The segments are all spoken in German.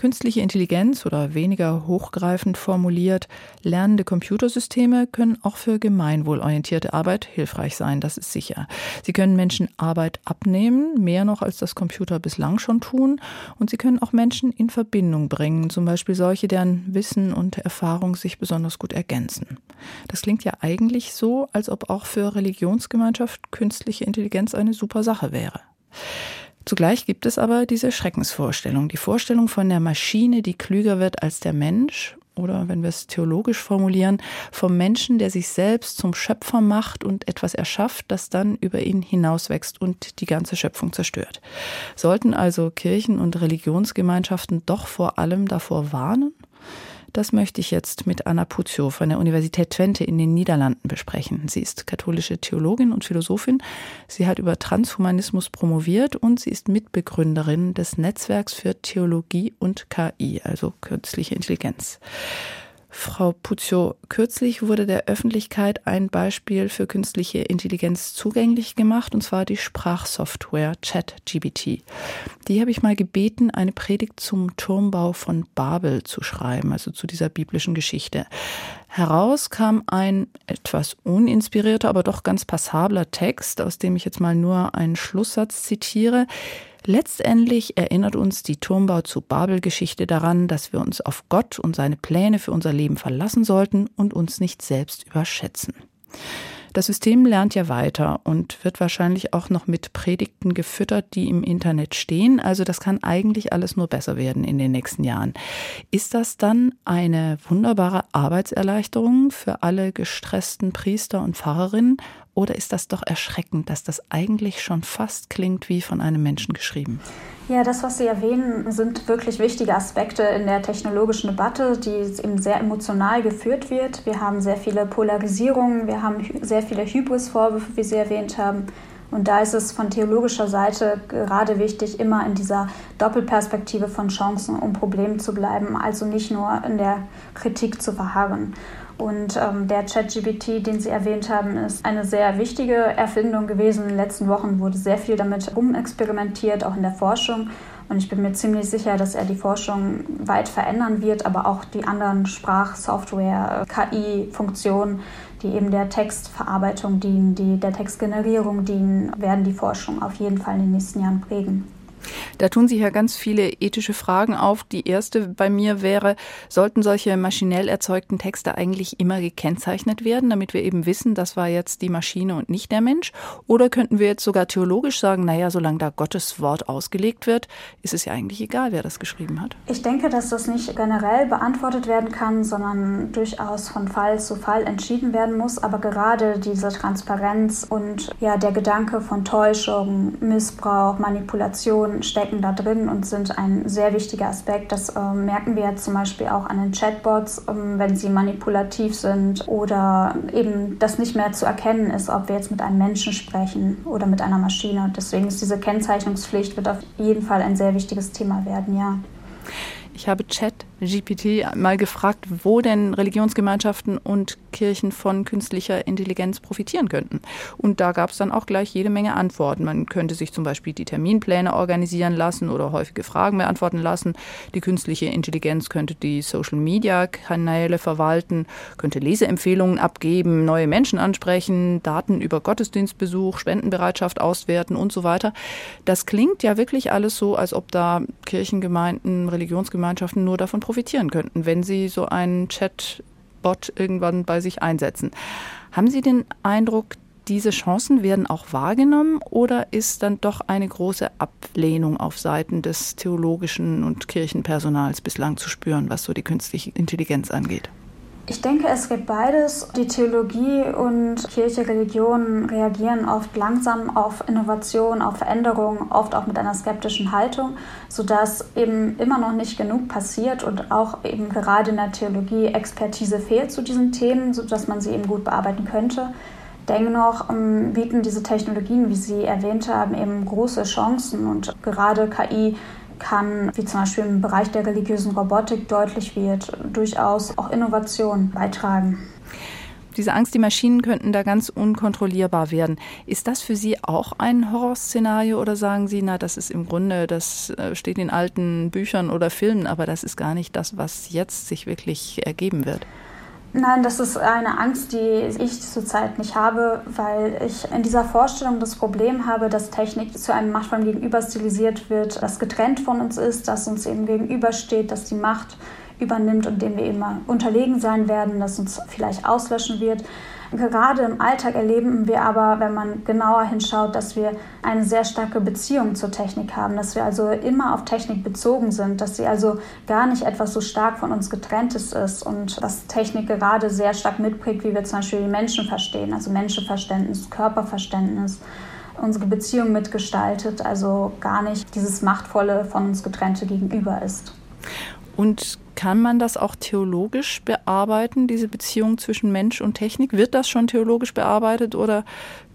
Künstliche Intelligenz oder weniger hochgreifend formuliert, lernende Computersysteme können auch für gemeinwohlorientierte Arbeit hilfreich sein, das ist sicher. Sie können Menschen Arbeit abnehmen, mehr noch als das Computer bislang schon tun, und sie können auch Menschen in Verbindung bringen, zum Beispiel solche, deren Wissen und Erfahrung sich besonders gut ergänzen. Das klingt ja eigentlich so, als ob auch für Religionsgemeinschaft künstliche Intelligenz eine super Sache wäre. Zugleich gibt es aber diese Schreckensvorstellung, die Vorstellung von der Maschine, die klüger wird als der Mensch, oder wenn wir es theologisch formulieren, vom Menschen, der sich selbst zum Schöpfer macht und etwas erschafft, das dann über ihn hinauswächst und die ganze Schöpfung zerstört. Sollten also Kirchen und Religionsgemeinschaften doch vor allem davor warnen? Das möchte ich jetzt mit Anna Puzio von der Universität Twente in den Niederlanden besprechen. Sie ist katholische Theologin und Philosophin. Sie hat über Transhumanismus promoviert und sie ist Mitbegründerin des Netzwerks für Theologie und KI, also künstliche Intelligenz. Frau Puzio, kürzlich wurde der Öffentlichkeit ein Beispiel für künstliche Intelligenz zugänglich gemacht, und zwar die Sprachsoftware ChatGBT. Die habe ich mal gebeten, eine Predigt zum Turmbau von Babel zu schreiben, also zu dieser biblischen Geschichte. Heraus kam ein etwas uninspirierter, aber doch ganz passabler Text, aus dem ich jetzt mal nur einen Schlusssatz zitiere. Letztendlich erinnert uns die Turmbau zu Babel-Geschichte daran, dass wir uns auf Gott und seine Pläne für unser Leben verlassen sollten und uns nicht selbst überschätzen. Das System lernt ja weiter und wird wahrscheinlich auch noch mit Predigten gefüttert, die im Internet stehen. Also das kann eigentlich alles nur besser werden in den nächsten Jahren. Ist das dann eine wunderbare Arbeitserleichterung für alle gestressten Priester und Pfarrerinnen oder ist das doch erschreckend, dass das eigentlich schon fast klingt wie von einem Menschen geschrieben? Ja, das, was Sie erwähnen, sind wirklich wichtige Aspekte in der technologischen Debatte, die eben sehr emotional geführt wird. Wir haben sehr viele Polarisierungen, wir haben sehr viele Hybris-Vorwürfe, wie Sie erwähnt haben. Und da ist es von theologischer Seite gerade wichtig, immer in dieser Doppelperspektive von Chancen und Problemen zu bleiben, also nicht nur in der Kritik zu verharren. Und ähm, der ChatGPT, den Sie erwähnt haben, ist eine sehr wichtige Erfindung gewesen. In den letzten Wochen wurde sehr viel damit rumexperimentiert, auch in der Forschung. Und ich bin mir ziemlich sicher, dass er die Forschung weit verändern wird, aber auch die anderen Sprachsoftware, KI-Funktionen, die eben der Textverarbeitung dienen, die der Textgenerierung dienen, werden die Forschung auf jeden Fall in den nächsten Jahren prägen. Da tun sich ja ganz viele ethische Fragen auf. Die erste bei mir wäre, sollten solche maschinell erzeugten Texte eigentlich immer gekennzeichnet werden, damit wir eben wissen, das war jetzt die Maschine und nicht der Mensch? Oder könnten wir jetzt sogar theologisch sagen, naja, solange da Gottes Wort ausgelegt wird, ist es ja eigentlich egal, wer das geschrieben hat? Ich denke, dass das nicht generell beantwortet werden kann, sondern durchaus von Fall zu Fall entschieden werden muss. Aber gerade diese Transparenz und ja, der Gedanke von Täuschung, Missbrauch, Manipulation, stecken da drin und sind ein sehr wichtiger Aspekt. Das äh, merken wir zum Beispiel auch an den Chatbots, äh, wenn sie manipulativ sind oder eben das nicht mehr zu erkennen ist, ob wir jetzt mit einem Menschen sprechen oder mit einer Maschine. Deswegen ist diese Kennzeichnungspflicht wird auf jeden Fall ein sehr wichtiges Thema werden, ja. Ich habe ChatGPT mal gefragt, wo denn Religionsgemeinschaften und Kirchen von künstlicher Intelligenz profitieren könnten. Und da gab es dann auch gleich jede Menge Antworten. Man könnte sich zum Beispiel die Terminpläne organisieren lassen oder häufige Fragen beantworten lassen. Die künstliche Intelligenz könnte die Social-Media-Kanäle verwalten, könnte Leseempfehlungen abgeben, neue Menschen ansprechen, Daten über Gottesdienstbesuch, Spendenbereitschaft auswerten und so weiter. Das klingt ja wirklich alles so, als ob da Kirchengemeinden, Religionsgemeinschaften nur davon profitieren könnten, wenn sie so einen Chat Bot irgendwann bei sich einsetzen. Haben Sie den Eindruck, diese Chancen werden auch wahrgenommen oder ist dann doch eine große Ablehnung auf Seiten des theologischen und Kirchenpersonals bislang zu spüren, was so die künstliche Intelligenz angeht? Ich denke, es gibt beides. Die Theologie und Kirche, Religion reagieren oft langsam auf Innovation, auf Veränderung, oft auch mit einer skeptischen Haltung, sodass eben immer noch nicht genug passiert und auch eben gerade in der Theologie Expertise fehlt zu diesen Themen, sodass man sie eben gut bearbeiten könnte. Dennoch ähm, bieten diese Technologien, wie Sie erwähnt haben, eben große Chancen und gerade KI kann, wie zum Beispiel im Bereich der religiösen Robotik deutlich wird, durchaus auch Innovation beitragen. Diese Angst, die Maschinen könnten da ganz unkontrollierbar werden. Ist das für Sie auch ein Horrorszenario oder sagen Sie, na, das ist im Grunde, das äh, steht in alten Büchern oder Filmen, aber das ist gar nicht das, was jetzt sich wirklich ergeben wird? Nein, das ist eine Angst, die ich zurzeit nicht habe, weil ich in dieser Vorstellung das Problem habe, dass Technik zu einem Machtform gegenüber stilisiert wird, das getrennt von uns ist, das uns eben gegenübersteht, dass die Macht übernimmt und dem wir immer unterlegen sein werden, das uns vielleicht auslöschen wird. Gerade im Alltag erleben wir aber, wenn man genauer hinschaut, dass wir eine sehr starke Beziehung zur Technik haben, dass wir also immer auf Technik bezogen sind, dass sie also gar nicht etwas so stark von uns getrenntes ist und dass Technik gerade sehr stark mitprägt, wie wir zum Beispiel Menschen verstehen, also Menschenverständnis, Körperverständnis unsere Beziehung mitgestaltet, also gar nicht dieses machtvolle von uns getrennte Gegenüber ist. Und kann man das auch theologisch bearbeiten, diese Beziehung zwischen Mensch und Technik? Wird das schon theologisch bearbeitet oder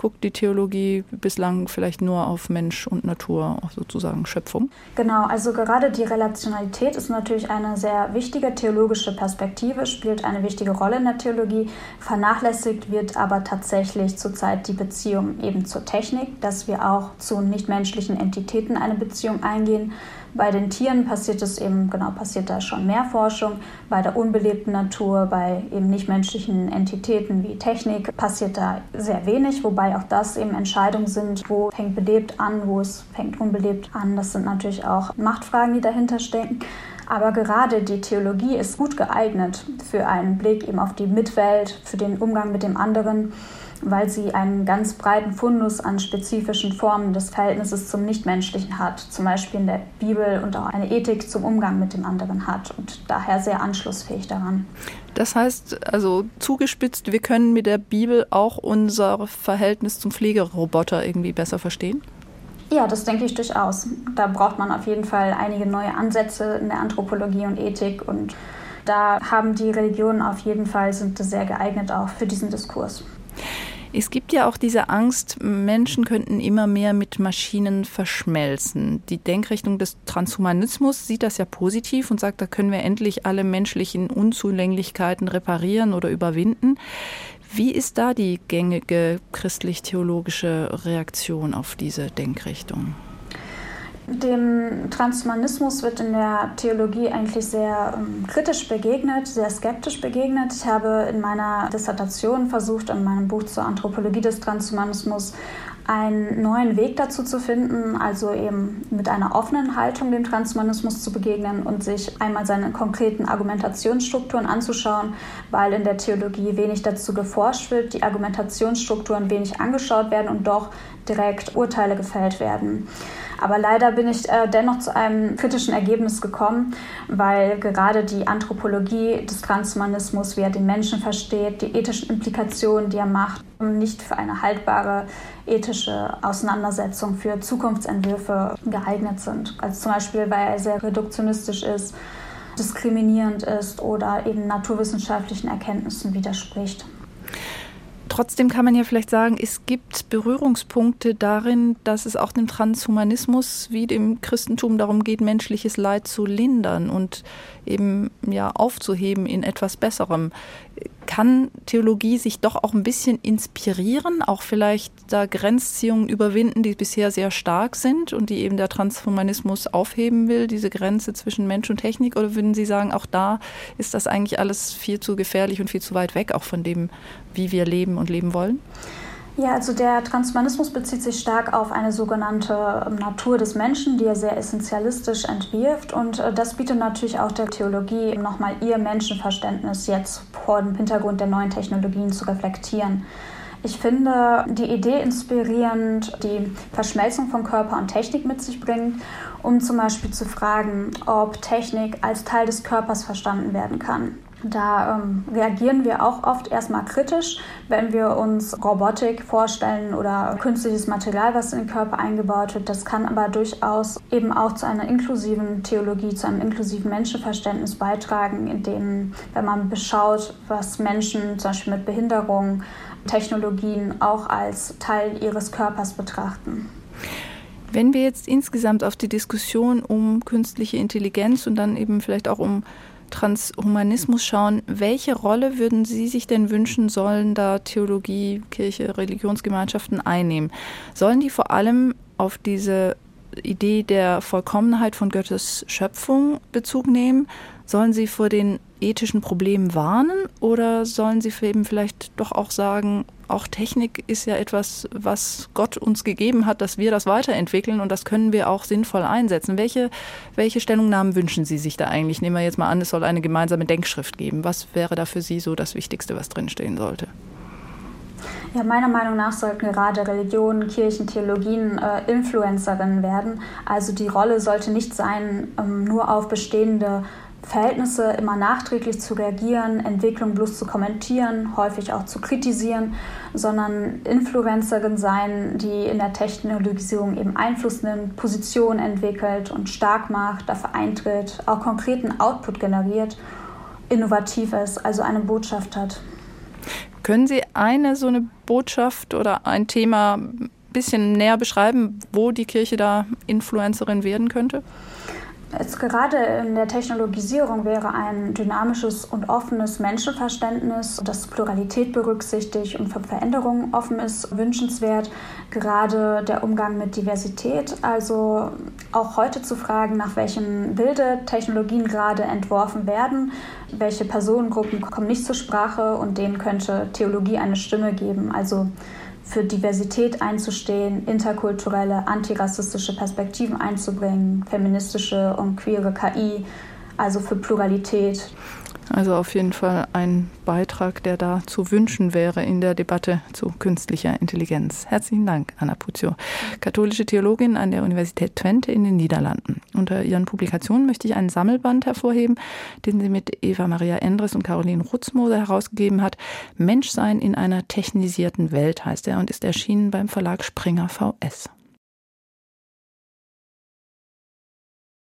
guckt die Theologie bislang vielleicht nur auf Mensch und Natur, sozusagen Schöpfung? Genau, also gerade die Relationalität ist natürlich eine sehr wichtige theologische Perspektive, spielt eine wichtige Rolle in der Theologie. Vernachlässigt wird aber tatsächlich zurzeit die Beziehung eben zur Technik, dass wir auch zu nichtmenschlichen Entitäten eine Beziehung eingehen bei den Tieren passiert es eben, genau, passiert da schon mehr Forschung. Bei der unbelebten Natur, bei eben nichtmenschlichen Entitäten wie Technik passiert da sehr wenig, wobei auch das eben Entscheidungen sind, wo fängt belebt an, wo es fängt unbelebt an. Das sind natürlich auch Machtfragen, die dahinter stecken. Aber gerade die Theologie ist gut geeignet für einen Blick eben auf die Mitwelt, für den Umgang mit dem anderen weil sie einen ganz breiten Fundus an spezifischen Formen des Verhältnisses zum Nichtmenschlichen hat, zum Beispiel in der Bibel und auch eine Ethik zum Umgang mit dem anderen hat und daher sehr anschlussfähig daran. Das heißt, also zugespitzt, wir können mit der Bibel auch unser Verhältnis zum Pflegeroboter irgendwie besser verstehen? Ja, das denke ich durchaus. Da braucht man auf jeden Fall einige neue Ansätze in der Anthropologie und Ethik und da haben die Religionen auf jeden Fall sind sehr geeignet auch für diesen Diskurs. Es gibt ja auch diese Angst, Menschen könnten immer mehr mit Maschinen verschmelzen. Die Denkrichtung des Transhumanismus sieht das ja positiv und sagt, da können wir endlich alle menschlichen Unzulänglichkeiten reparieren oder überwinden. Wie ist da die gängige christlich-theologische Reaktion auf diese Denkrichtung? Dem Transhumanismus wird in der Theologie eigentlich sehr ähm, kritisch begegnet, sehr skeptisch begegnet. Ich habe in meiner Dissertation versucht, in meinem Buch zur Anthropologie des Transhumanismus einen neuen Weg dazu zu finden, also eben mit einer offenen Haltung dem Transhumanismus zu begegnen und sich einmal seine konkreten Argumentationsstrukturen anzuschauen, weil in der Theologie wenig dazu geforscht wird, die Argumentationsstrukturen wenig angeschaut werden und doch direkt Urteile gefällt werden. Aber leider bin ich äh, dennoch zu einem kritischen Ergebnis gekommen, weil gerade die Anthropologie des Transhumanismus, wie er den Menschen versteht, die ethischen Implikationen, die er macht, nicht für eine haltbare ethische Auseinandersetzung für Zukunftsentwürfe geeignet sind. Also zum Beispiel, weil er sehr reduktionistisch ist, diskriminierend ist oder eben naturwissenschaftlichen Erkenntnissen widerspricht. Trotzdem kann man ja vielleicht sagen, es gibt Berührungspunkte darin, dass es auch dem Transhumanismus wie dem Christentum darum geht, menschliches Leid zu lindern und eben ja aufzuheben in etwas Besserem. Kann Theologie sich doch auch ein bisschen inspirieren, auch vielleicht da Grenzziehungen überwinden, die bisher sehr stark sind und die eben der Transhumanismus aufheben will, diese Grenze zwischen Mensch und Technik? Oder würden Sie sagen, auch da ist das eigentlich alles viel zu gefährlich und viel zu weit weg, auch von dem, wie wir leben und leben wollen? Ja, also der Transhumanismus bezieht sich stark auf eine sogenannte ähm, Natur des Menschen, die er sehr essentialistisch entwirft. Und äh, das bietet natürlich auch der Theologie nochmal ihr Menschenverständnis jetzt vor dem Hintergrund der neuen Technologien zu reflektieren. Ich finde die Idee inspirierend, die Verschmelzung von Körper und Technik mit sich bringt, um zum Beispiel zu fragen, ob Technik als Teil des Körpers verstanden werden kann. Da ähm, reagieren wir auch oft erstmal kritisch, wenn wir uns Robotik vorstellen oder künstliches Material, was in den Körper eingebaut wird. Das kann aber durchaus eben auch zu einer inklusiven Theologie, zu einem inklusiven Menschenverständnis beitragen, indem, wenn man beschaut, was Menschen zum Beispiel mit Behinderung, Technologien auch als Teil ihres Körpers betrachten. Wenn wir jetzt insgesamt auf die Diskussion um künstliche Intelligenz und dann eben vielleicht auch um Transhumanismus schauen, welche Rolle würden Sie sich denn wünschen, sollen da Theologie, Kirche, Religionsgemeinschaften einnehmen? Sollen die vor allem auf diese Idee der Vollkommenheit von Gottes Schöpfung Bezug nehmen? Sollen sie vor den ethischen Problemen warnen oder sollen sie eben vielleicht doch auch sagen, auch Technik ist ja etwas, was Gott uns gegeben hat, dass wir das weiterentwickeln und das können wir auch sinnvoll einsetzen. Welche, welche Stellungnahmen wünschen Sie sich da eigentlich? Nehmen wir jetzt mal an, es soll eine gemeinsame Denkschrift geben. Was wäre da für Sie so das Wichtigste, was drinstehen sollte? Ja, meiner Meinung nach sollten gerade Religionen, Kirchen, Theologien äh, Influencerinnen werden. Also die Rolle sollte nicht sein, ähm, nur auf bestehende Verhältnisse immer nachträglich zu reagieren, Entwicklung bloß zu kommentieren, häufig auch zu kritisieren, sondern Influencerin sein, die in der Technologisierung eben Einfluss nimmt, Position entwickelt und stark macht, dafür eintritt, auch konkreten Output generiert, innovativ ist, also eine Botschaft hat. Können Sie eine so eine Botschaft oder ein Thema ein bisschen näher beschreiben, wo die Kirche da Influencerin werden könnte? Jetzt gerade in der Technologisierung wäre ein dynamisches und offenes Menschenverständnis, das Pluralität berücksichtigt und für Veränderungen offen ist, wünschenswert. Gerade der Umgang mit Diversität, also auch heute zu fragen, nach welchem Bilde Technologien gerade entworfen werden, welche Personengruppen kommen nicht zur Sprache und denen könnte Theologie eine Stimme geben. Also für Diversität einzustehen, interkulturelle, antirassistische Perspektiven einzubringen, feministische und queere KI, also für Pluralität. Also auf jeden Fall ein Beitrag, der da zu wünschen wäre in der Debatte zu künstlicher Intelligenz. Herzlichen Dank, Anna Puzio, katholische Theologin an der Universität Twente in den Niederlanden. Unter ihren Publikationen möchte ich einen Sammelband hervorheben, den sie mit Eva Maria Endres und Caroline Rutzmoser herausgegeben hat. Menschsein in einer technisierten Welt heißt er und ist erschienen beim Verlag Springer VS.